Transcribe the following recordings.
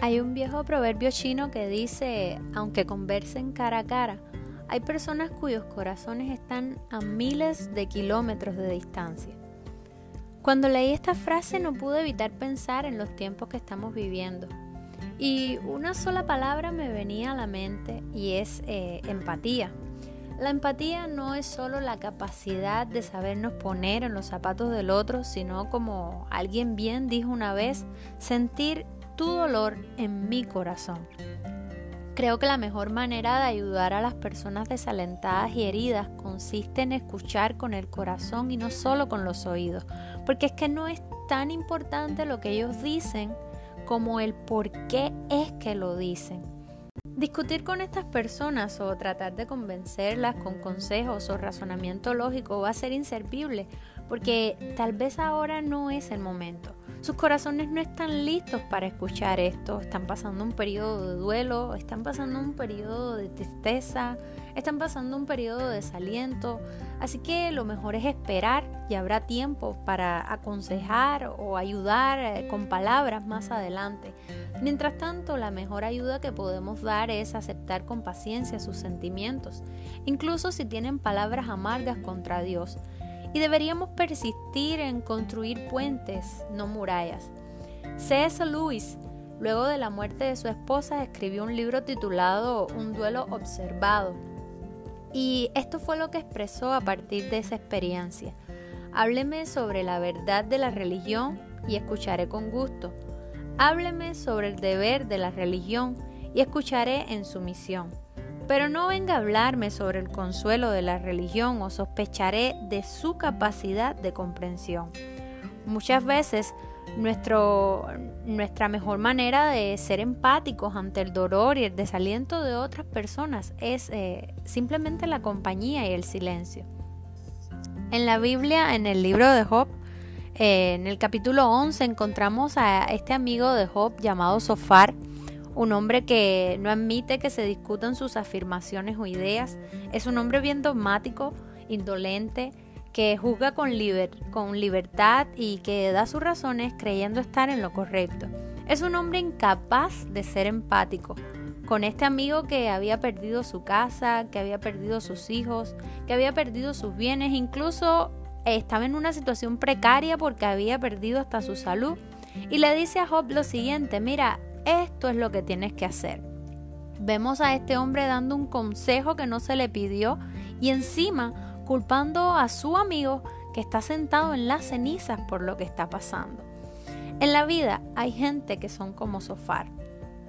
Hay un viejo proverbio chino que dice, aunque conversen cara a cara, hay personas cuyos corazones están a miles de kilómetros de distancia. Cuando leí esta frase no pude evitar pensar en los tiempos que estamos viviendo. Y una sola palabra me venía a la mente y es eh, empatía. La empatía no es solo la capacidad de sabernos poner en los zapatos del otro, sino como alguien bien dijo una vez, sentir tu dolor en mi corazón. Creo que la mejor manera de ayudar a las personas desalentadas y heridas consiste en escuchar con el corazón y no solo con los oídos, porque es que no es tan importante lo que ellos dicen como el por qué es que lo dicen. Discutir con estas personas o tratar de convencerlas con consejos o razonamiento lógico va a ser inservible porque tal vez ahora no es el momento. Sus corazones no están listos para escuchar esto, están pasando un periodo de duelo, están pasando un periodo de tristeza, están pasando un periodo de desaliento, así que lo mejor es esperar y habrá tiempo para aconsejar o ayudar eh, con palabras más adelante. Mientras tanto, la mejor ayuda que podemos dar es aceptar con paciencia sus sentimientos, incluso si tienen palabras amargas contra Dios y deberíamos persistir en construir puentes, no murallas. C.S. Lewis, luego de la muerte de su esposa, escribió un libro titulado Un duelo observado. Y esto fue lo que expresó a partir de esa experiencia. Hábleme sobre la verdad de la religión y escucharé con gusto. Hábleme sobre el deber de la religión y escucharé en sumisión. Pero no venga a hablarme sobre el consuelo de la religión o sospecharé de su capacidad de comprensión. Muchas veces nuestra mejor manera de ser empáticos ante el dolor y el desaliento de otras personas es eh, simplemente la compañía y el silencio. En la Biblia, en el libro de Job, eh, en el capítulo 11 encontramos a este amigo de Job llamado Sofar, un hombre que no admite que se discutan sus afirmaciones o ideas, es un hombre bien dogmático, indolente, que juzga con, con libertad y que da sus razones creyendo estar en lo correcto. Es un hombre incapaz de ser empático con este amigo que había perdido su casa, que había perdido sus hijos, que había perdido sus bienes, incluso estaba en una situación precaria porque había perdido hasta su salud. Y le dice a Job lo siguiente, mira, esto es lo que tienes que hacer. Vemos a este hombre dando un consejo que no se le pidió y encima culpando a su amigo que está sentado en las cenizas por lo que está pasando. En la vida hay gente que son como Sofar.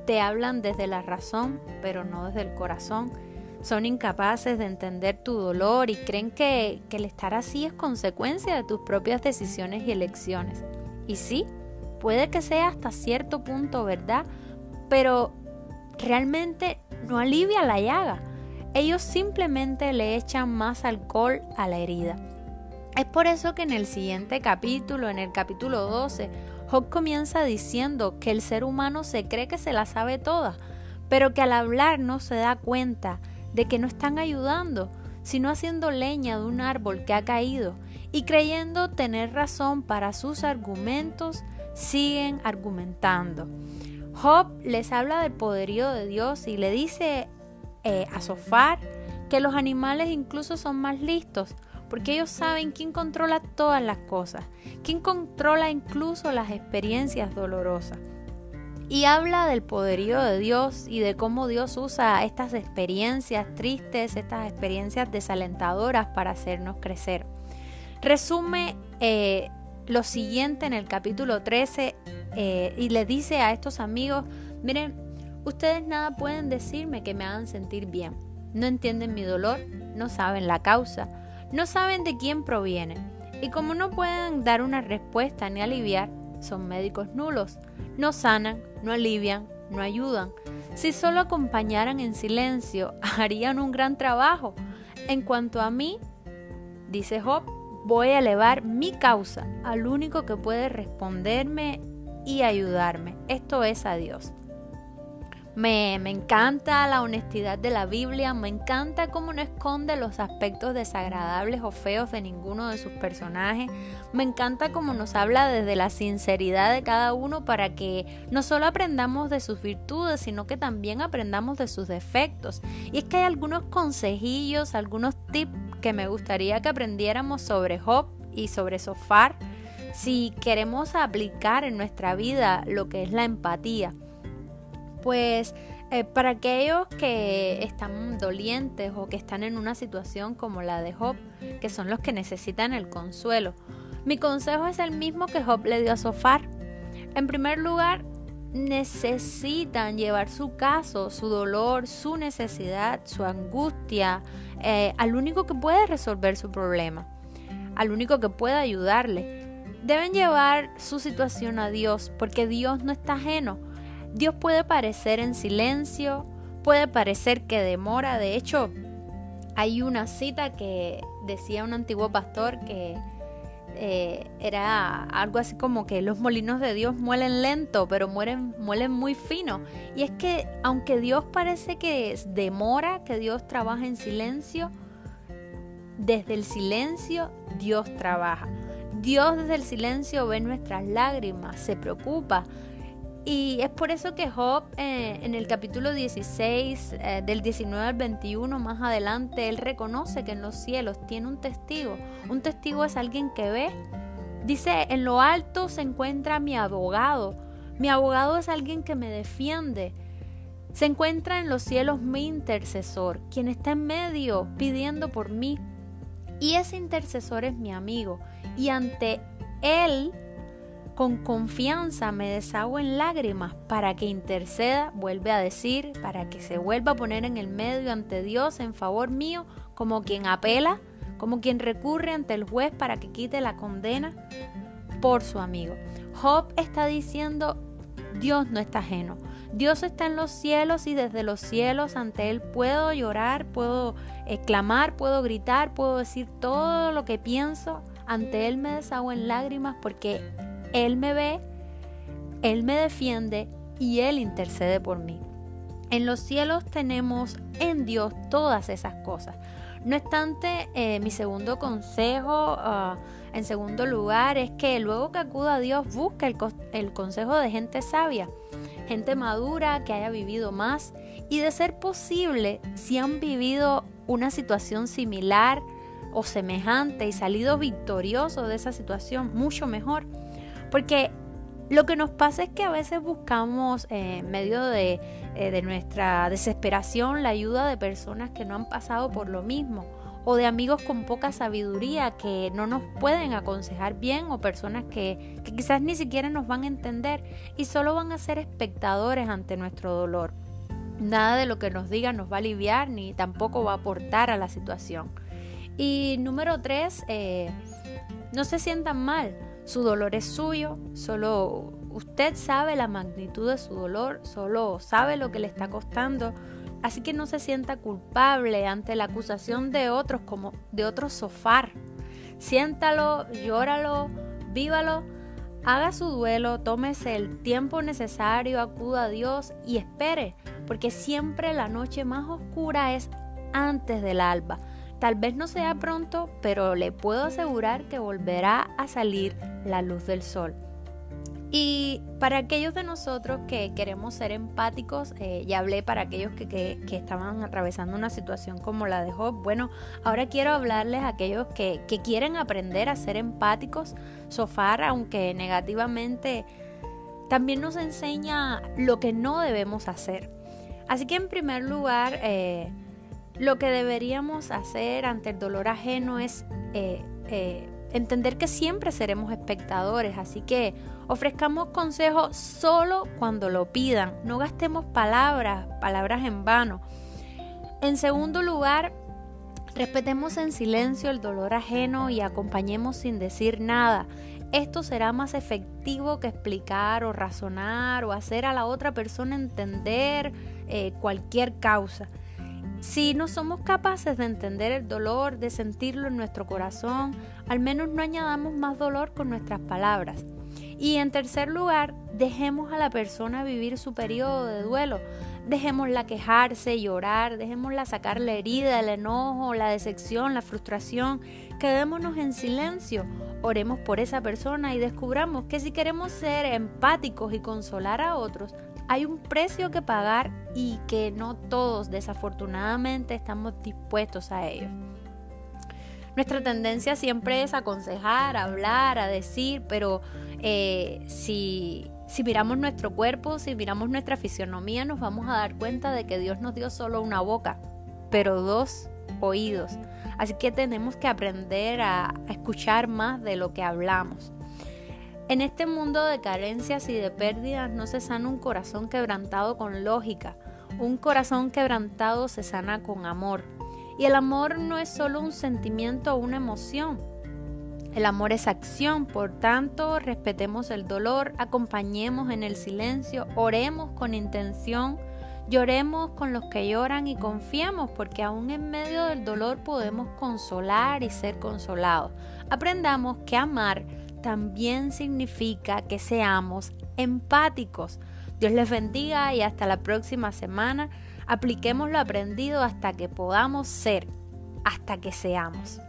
Te hablan desde la razón, pero no desde el corazón. Son incapaces de entender tu dolor y creen que, el estar así es consecuencia de tus propias decisiones y elecciones. Y sí, Puede que sea hasta cierto punto verdad, pero realmente no alivia la llaga. Ellos simplemente le echan más alcohol a la herida. Es por eso que en el siguiente capítulo, en el capítulo 12, Job comienza diciendo que el ser humano se cree que se la sabe toda, pero que al hablar no se da cuenta de que no están ayudando, sino haciendo leña de un árbol que ha caído y creyendo tener razón para sus argumentos siguen argumentando. Job les habla del poderío de Dios y le dice eh, a Sofar que los animales incluso son más listos porque ellos saben quién controla todas las cosas, quién controla incluso las experiencias dolorosas. Y habla del poderío de Dios y de cómo Dios usa estas experiencias tristes, estas experiencias desalentadoras para hacernos crecer. Resume eh, lo siguiente en el capítulo 13 eh, y le dice a estos amigos, miren, ustedes nada pueden decirme que me hagan sentir bien. No entienden mi dolor, no saben la causa, no saben de quién proviene. Y como no pueden dar una respuesta ni aliviar, son médicos nulos. No sanan, no alivian, no ayudan. Si solo acompañaran en silencio, harían un gran trabajo. En cuanto a mí, dice Job, voy a elevar mi causa al único que puede responderme y ayudarme. Esto es a Dios. Me, encanta la honestidad de la Biblia, me encanta cómo no esconde los aspectos desagradables o feos de ninguno de sus personajes, me encanta cómo nos habla desde la sinceridad de cada uno para que no solo aprendamos de sus virtudes, sino que también aprendamos de sus defectos. Y es que hay algunos consejillos, algunos tips que me gustaría que aprendiéramos sobre Job y sobre Sofar si queremos aplicar en nuestra vida lo que es la empatía pues eh, para aquellos que están dolientes o que están en una situación como la de Job, que son los que necesitan el consuelo, mi consejo es el mismo que Job le dio a Sofar. En primer lugar, necesitan llevar su caso, su dolor, su necesidad, su angustia eh, al único que puede resolver su problema, al único que puede ayudarle. Deben llevar su situación a Dios porque Dios no está ajeno Dios puede parecer en silencio, puede parecer que demora. De hecho, hay una cita que decía un antiguo pastor que eh, era algo así como que los molinos de Dios muelen lento, pero mueren, muelen muy fino. Y es que aunque Dios parece que demora, que Dios trabaja en silencio, desde el silencio Dios trabaja. Dios desde el silencio ve nuestras lágrimas, se preocupa, y es por eso que Job eh, en el capítulo 16, eh, del 19 al 21, más adelante, él reconoce que en los cielos tiene un testigo. Un testigo es alguien que ve. Dice, en lo alto se encuentra mi abogado. Mi abogado es alguien que me defiende. Se encuentra en los cielos mi intercesor, quien está en medio pidiendo por mí. Y ese intercesor es mi amigo. Y ante él con confianza me deshago en lágrimas para que interceda, vuelve a decir, para que se vuelva a poner en el medio ante Dios en favor mío, como quien apela, como quien recurre ante el juez para que quite la condena por su amigo. Job está diciendo, Dios no está ajeno. Dios está en los cielos y desde los cielos ante Él puedo llorar, puedo exclamar, puedo gritar, puedo decir todo lo que pienso. Ante Él me deshago en lágrimas porque él me ve, Él me defiende y Él intercede por mí. En los cielos tenemos en Dios todas esas cosas. No obstante, eh, mi segundo consejo, ah, en segundo lugar, es que luego que acuda a Dios, busque el, el consejo de gente sabia, gente madura que haya vivido más y de ser posible, si han vivido una situación similar o semejante y salido victorioso de esa situación, mucho mejor porque lo que nos pasa es que a veces buscamos eh, en medio de, eh, de, nuestra desesperación la ayuda de personas que no han pasado por lo mismo o de amigos con poca sabiduría que no nos pueden aconsejar bien o personas que, que quizás ni siquiera nos van a entender y solo van a ser espectadores ante nuestro dolor. Nada de lo que nos digan nos va a aliviar ni tampoco va a aportar a la situación. Y número tres, eh, no se sientan mal su dolor es suyo, solo usted sabe la magnitud de su dolor, solo sabe lo que le está costando, así que no se sienta culpable ante la acusación de otros como de otro sofar. Siéntalo, llóralo, vívalo, haga su duelo, tómese el tiempo necesario, acuda a Dios y espere, porque siempre la noche más oscura es antes del alba. Tal vez no sea pronto, pero le puedo asegurar que volverá a salir la luz del sol. Y para aquellos de nosotros que queremos ser empáticos, eh, ya hablé para aquellos que, estaban atravesando una situación como la de Job, bueno, ahora quiero hablarles a aquellos que, que quieren aprender a ser empáticos. Sofar, aunque negativamente, también nos enseña lo que no debemos hacer. Así que en primer lugar, eh, lo que deberíamos hacer ante el dolor ajeno es eh, entender que siempre seremos espectadores, así que ofrezcamos consejos solo cuando lo pidan, no gastemos palabras, palabras en vano. En segundo lugar, respetemos en silencio el dolor ajeno y acompañemos sin decir nada. Esto será más efectivo que explicar o razonar o hacer a la otra persona entender eh, cualquier causa. Si no somos capaces de entender el dolor, de sentirlo en nuestro corazón, al menos no añadamos más dolor con nuestras palabras. Y en tercer lugar, dejemos a la persona vivir su periodo de duelo. Dejémosla quejarse, llorar, dejémosla sacar la herida, el enojo, la decepción, la frustración. Quedémonos en silencio, oremos por esa persona y descubramos que si queremos ser empáticos y consolar a otros, hay un precio que pagar y que no todos desafortunadamente estamos dispuestos a ello. Nuestra tendencia siempre es aconsejar, hablar, a decir, pero eh, si si miramos nuestro cuerpo, si miramos nuestra fisionomía, nos vamos a dar cuenta de que Dios nos dio solo una boca, pero dos oídos. Así que tenemos que aprender a, escuchar más de lo que hablamos. En este mundo de carencias y de pérdidas no se sana un corazón quebrantado con lógica. Un corazón quebrantado se sana con amor. Y el amor no es solo un sentimiento o una emoción, el amor es acción, por tanto, respetemos el dolor, acompañemos en el silencio, oremos con intención, lloremos con los que lloran y confiemos porque aún en medio del dolor podemos consolar y ser consolados. Aprendamos que amar también significa que seamos empáticos. Dios les bendiga y hasta la próxima semana. Apliquemos lo aprendido hasta que podamos ser, hasta que seamos.